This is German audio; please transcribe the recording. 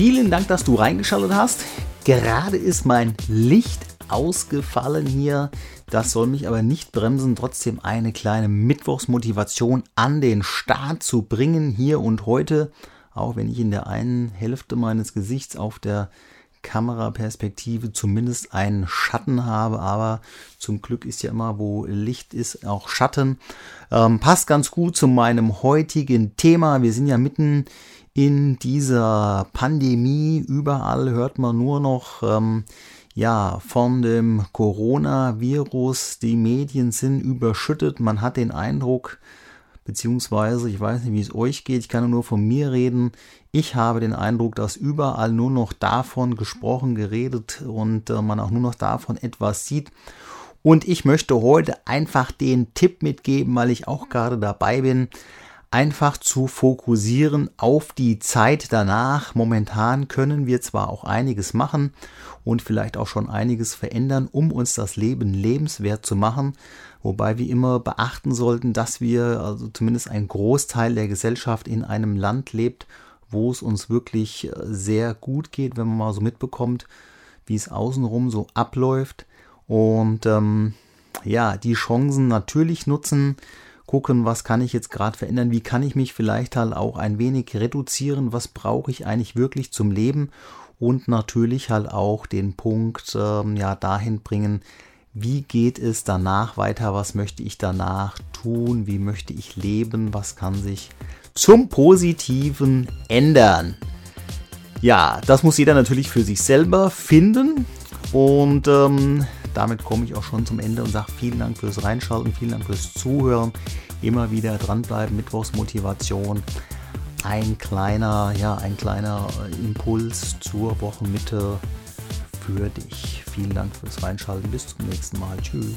vielen Dank, dass du reingeschaltet hast. Gerade ist mein Licht ausgefallen hier. Das soll mich aber nicht bremsen, trotzdem eine kleine Mittwochsmotivation an den Start zu bringen, hier und heute. Auch wenn ich in der einen Hälfte meines Gesichts auf der Kameraperspektive zumindest einen Schatten habe, aber zum Glück ist ja immer, wo Licht ist, auch Schatten. Ähm, passt ganz gut zu meinem heutigen Thema. Wir sind ja mitten in dieser Pandemie. Überall hört man nur noch ähm, ja, von dem Coronavirus. Die Medien sind überschüttet. Man hat den Eindruck, beziehungsweise ich weiß nicht, wie es euch geht, ich kann nur von mir reden. Ich habe den Eindruck, dass überall nur noch davon gesprochen, geredet und äh, man auch nur noch davon etwas sieht. Und ich möchte heute einfach den Tipp mitgeben, weil ich auch gerade dabei bin, einfach zu fokussieren auf die Zeit danach. Momentan können wir zwar auch einiges machen und vielleicht auch schon einiges verändern, um uns das Leben lebenswert zu machen, wobei wir immer beachten sollten, dass wir, also zumindest ein Großteil der Gesellschaft in einem Land lebt, wo es uns wirklich äh, sehr gut geht, wenn man mal so mitbekommt, wie es außenrum so abläuft. Und ähm, ja, die Chancen natürlich nutzen, gucken, was kann ich jetzt gerade verändern, wie kann ich mich vielleicht halt auch ein wenig reduzieren, was brauche ich eigentlich wirklich zum Leben? Und natürlich halt auch den Punkt ähm, ja dahin bringen, wie geht es danach weiter, was möchte ich danach tun, wie möchte ich leben, was kann sich zum Positiven ändern. Ja, das muss jeder natürlich für sich selber finden. Und ähm, damit komme ich auch schon zum Ende und sage vielen Dank fürs Reinschalten, vielen Dank fürs Zuhören. Immer wieder dranbleiben, Mittwochsmotivation. Ein kleiner, ja, ein kleiner Impuls zur Wochenmitte für dich. Vielen Dank fürs Reinschalten. Bis zum nächsten Mal. Tschüss.